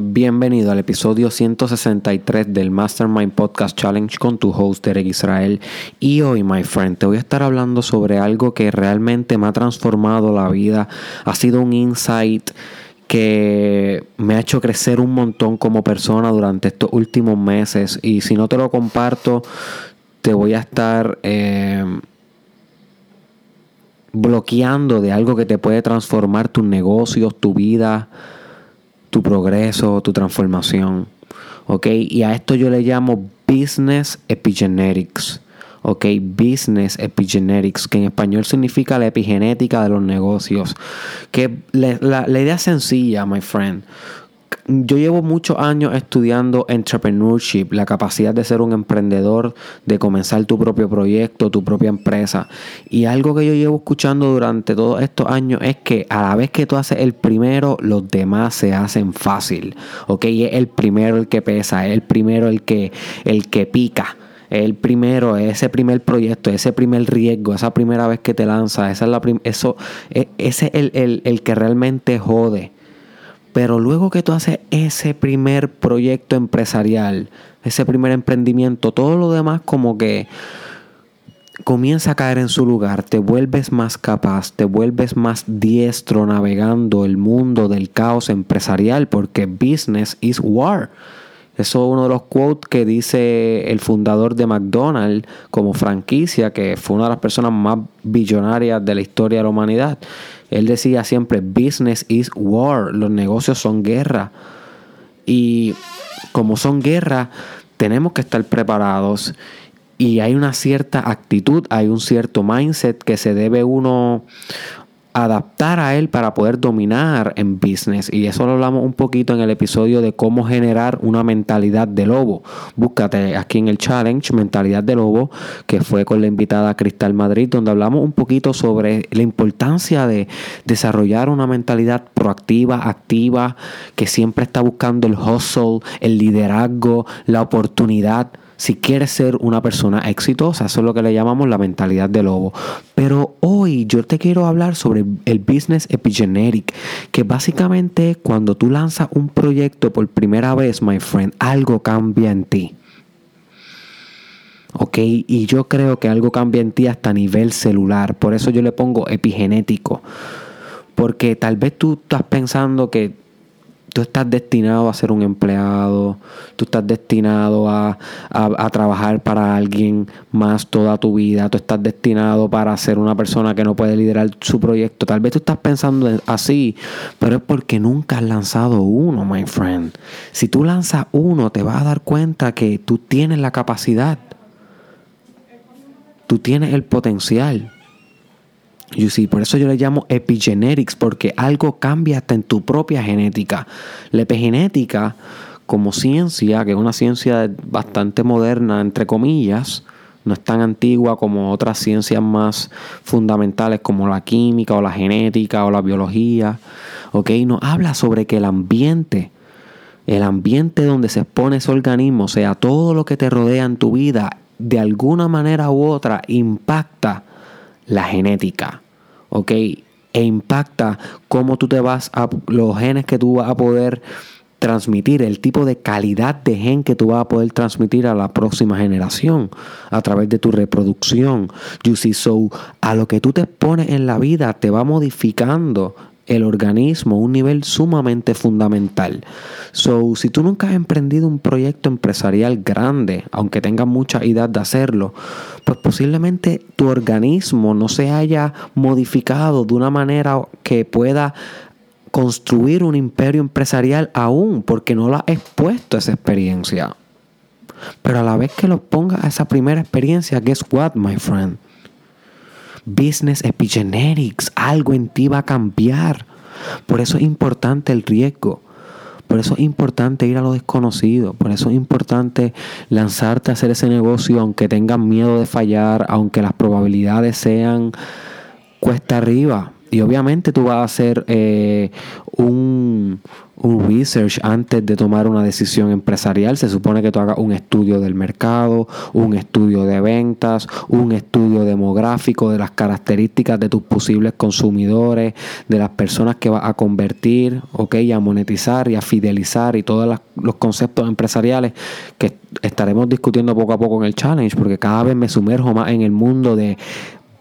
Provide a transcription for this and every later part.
Bienvenido al episodio 163 del Mastermind Podcast Challenge con tu host Derek Israel. Y hoy, my friend, te voy a estar hablando sobre algo que realmente me ha transformado la vida. Ha sido un insight que me ha hecho crecer un montón como persona durante estos últimos meses. Y si no te lo comparto, te voy a estar eh, bloqueando de algo que te puede transformar tus negocios, tu vida tu progreso, tu transformación. ¿Ok? Y a esto yo le llamo Business Epigenetics. ¿ok? Business Epigenetics, que en español significa la epigenética de los negocios. Que la, la idea es sencilla, my friend yo llevo muchos años estudiando entrepreneurship, la capacidad de ser un emprendedor, de comenzar tu propio proyecto, tu propia empresa. Y algo que yo llevo escuchando durante todos estos años es que a la vez que tú haces el primero, los demás se hacen fácil. ¿Ok? Es el primero el que pesa, es el primero el que, el que pica el primero, ese primer proyecto, ese primer riesgo, esa primera vez que te lanzas, esa es la eso, e, ese es el, el, el, que realmente jode. Pero luego que tú haces ese primer proyecto empresarial, ese primer emprendimiento, todo lo demás como que comienza a caer en su lugar, te vuelves más capaz, te vuelves más diestro navegando el mundo del caos empresarial porque business is war. Eso es uno de los quotes que dice el fundador de McDonald's como franquicia, que fue una de las personas más billonarias de la historia de la humanidad. Él decía siempre, business is war, los negocios son guerra. Y como son guerra, tenemos que estar preparados y hay una cierta actitud, hay un cierto mindset que se debe uno adaptar a él para poder dominar en business. Y eso lo hablamos un poquito en el episodio de cómo generar una mentalidad de lobo. Búscate aquí en el challenge Mentalidad de Lobo, que fue con la invitada Cristal Madrid, donde hablamos un poquito sobre la importancia de desarrollar una mentalidad proactiva, activa, que siempre está buscando el hustle, el liderazgo, la oportunidad si quieres ser una persona exitosa. Eso es lo que le llamamos la mentalidad de lobo. Pero hoy yo te quiero hablar sobre el business epigenetic, que básicamente cuando tú lanzas un proyecto por primera vez, my friend, algo cambia en ti. ¿ok? Y yo creo que algo cambia en ti hasta nivel celular. Por eso yo le pongo epigenético. Porque tal vez tú estás pensando que tú estás destinado a ser un empleado, tú estás destinado a, trabajar para alguien más toda tu vida, tú estás destinado para ser una persona que no puede liderar su proyecto. Tal vez tú estás pensando así, pero es porque nunca has lanzado uno, my friend. Si tú lanzas uno, te vas a dar cuenta que tú tienes la capacidad, tú tienes el potencial. You see, por eso yo le llamo epigenetics, porque algo cambia hasta en tu propia genética. La epigenética, como ciencia, que es una ciencia bastante moderna, entre comillas, no es tan antigua como otras ciencias más fundamentales como la química o la genética o la biología, ¿ok? Nos habla sobre que el ambiente, el ambiente donde se expone ese organismo, sea, todo lo que te rodea en tu vida, de alguna manera u otra impacta la genética, ¿ok? E impacta cómo tú te vas a, los genes que tú vas a poder transmitir, el tipo de calidad de gen que tú vas a poder transmitir a la próxima generación a través de tu reproducción. You see, so a lo que tú te pones en la vida te va modificando el organismo un nivel sumamente fundamental. So, si tú nunca has emprendido un proyecto empresarial grande, aunque tengas mucha edad de hacerlo, pues posiblemente tu organismo no se haya modificado de una manera que pueda construir un imperio empresarial aún, porque no lo has expuesto a esa experiencia. Pero a la vez que lo pongas a esa primera experiencia, guess what, my friend? Business epigenetics, algo en ti va a cambiar. Por eso es importante el riesgo. Por eso es importante ir a lo desconocido. Por eso es importante lanzarte a hacer ese negocio aunque tengas miedo de fallar, aunque las probabilidades sean cuesta arriba. Y obviamente tú vas a hacer eh, un, un, research antes de tomar una decisión empresarial. Se supone que tú hagas un estudio del mercado, un estudio de ventas, un estudio demográfico de las características de tus posibles consumidores, de las personas que vas a convertir, ok, a monetizar y a fidelizar y todos los conceptos empresariales que estaremos discutiendo poco a poco en el challenge, porque cada vez me sumerjo más en el mundo de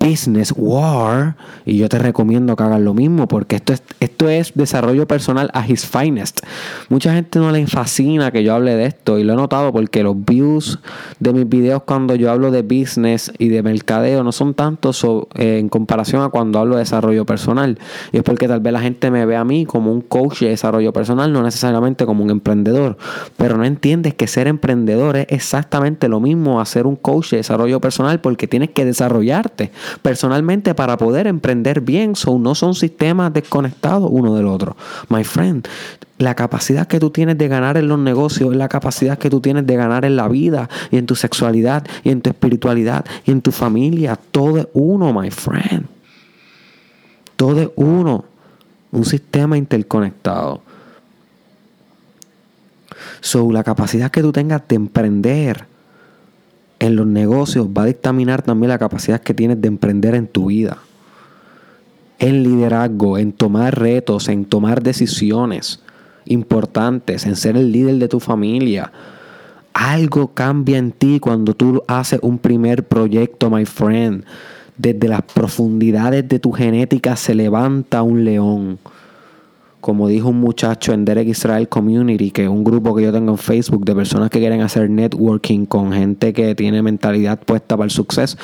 Business War. Y yo te recomiendo que hagas lo mismo porque esto es, esto es desarrollo personal a his finest. Mucha gente no le fascina que yo hable de esto y lo he notado porque los views de mis videos cuando yo hablo de business y de mercadeo no son tantos eh, en comparación a cuando hablo de desarrollo personal. Y es porque tal vez la gente me ve a mí como un coach de desarrollo personal, no necesariamente como un emprendedor. Pero no entiendes que ser emprendedor es exactamente lo mismo a ser un coach de desarrollo personal porque tienes que desarrollarte personalmente para poder emprender bien. So, no son sistemas desconectados uno del otro. My friend, la capacidad que tú tienes de ganar en los negocios es la capacidad que tú tienes de ganar en la vida y en tu sexualidad y en tu espiritualidad y en tu familia. Todo es uno, my friend. Todo es uno. Un sistema interconectado. So, la capacidad que tú tengas de emprender en los negocios va a dictaminar también la capacidad que tienes de emprender en tu vida. En liderazgo, en tomar retos, en tomar decisiones importantes, en ser el líder de tu familia. Algo cambia en ti cuando tú haces un primer proyecto, my friend. Desde las profundidades de tu genética se levanta un león como dijo un muchacho en Derek Israel Community, que es un grupo que yo tengo en Facebook de personas que quieren hacer networking con gente que tiene mentalidad puesta para el suceso.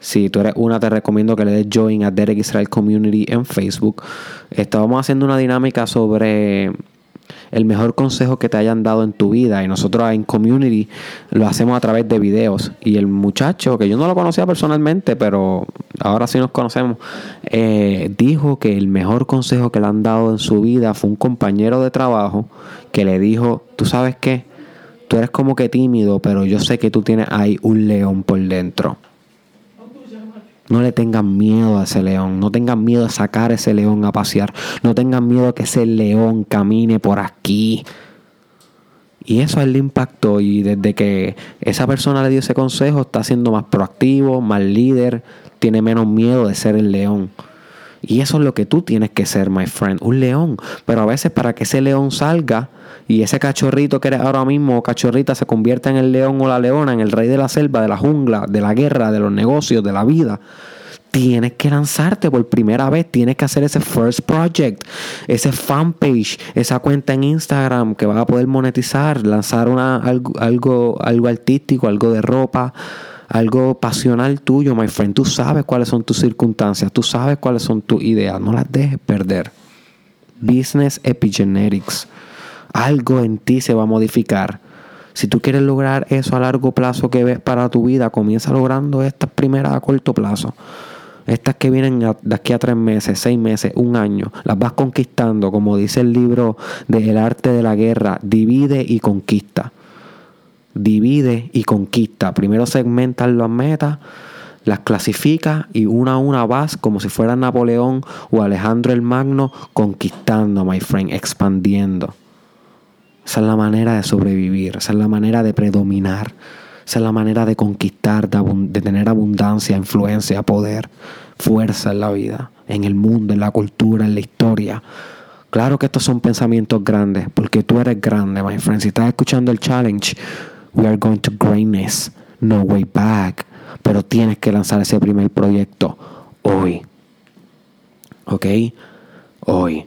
Si tú eres una, te recomiendo que le des join a Derek Israel Community en Facebook. Estábamos haciendo una dinámica sobre el mejor consejo que te hayan dado en tu vida. Y nosotros en Community lo hacemos a través de videos. Y el muchacho, que yo no lo conocía personalmente, pero ahora sí nos conocemos, eh, dijo que el mejor consejo que le han dado en su vida fue un compañero de trabajo que le dijo, tú sabes qué, tú eres como que tímido, pero yo sé que tú tienes ahí un león por dentro. No le tengan miedo a ese león, no tengan miedo a sacar ese león a pasear, no tengan miedo a que ese león camine por aquí. Y eso es el impacto y desde que esa persona le dio ese consejo está siendo más proactivo, más líder, tiene menos miedo de ser el león. Y eso es lo que tú tienes que ser, my friend, un león. Pero a veces para que ese león salga y ese cachorrito que eres ahora mismo, cachorrita, se convierta en el león o la leona, en el rey de la selva, de la jungla, de la guerra, de los negocios, de la vida, tienes que lanzarte por primera vez, tienes que hacer ese first project, ese fanpage, esa cuenta en Instagram que vas a poder monetizar, lanzar una, algo, algo, algo artístico, algo de ropa, algo pasional tuyo, my friend. Tú sabes cuáles son tus circunstancias, tú sabes cuáles son tus ideas, no las dejes perder. Business Epigenetics. Algo en ti se va a modificar. Si tú quieres lograr eso a largo plazo que ves para tu vida, comienza logrando estas primeras a corto plazo. Estas que vienen de aquí a tres meses, seis meses, un año, las vas conquistando, como dice el libro de El arte de la guerra, divide y conquista. Divide y conquista. Primero segmentas las metas, las clasifica y una a una vas como si fuera Napoleón o Alejandro el Magno conquistando, my friend, expandiendo. Esa es la manera de sobrevivir, esa es la manera de predominar. Esa es la manera de conquistar, de, tener abundancia, influencia, poder, fuerza en la vida, en el mundo, en la cultura, en la historia. Claro que estos son pensamientos grandes, porque tú eres grande, my friend. Si estás escuchando el challenge, we are going to greatness, no way back. Pero tienes que lanzar ese primer proyecto hoy. ¿Ok? Hoy.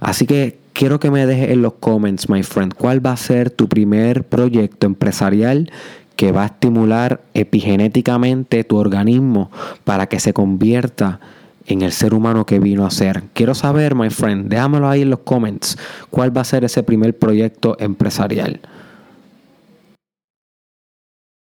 Así que quiero que me dejes en los comments, my friend, cuál va a ser tu primer proyecto empresarial que va a estimular epigenéticamente tu organismo para que se convierta en el ser humano que vino a ser. Quiero saber, my friend, déjamelo ahí en los comments, cuál va a ser ese primer proyecto empresarial.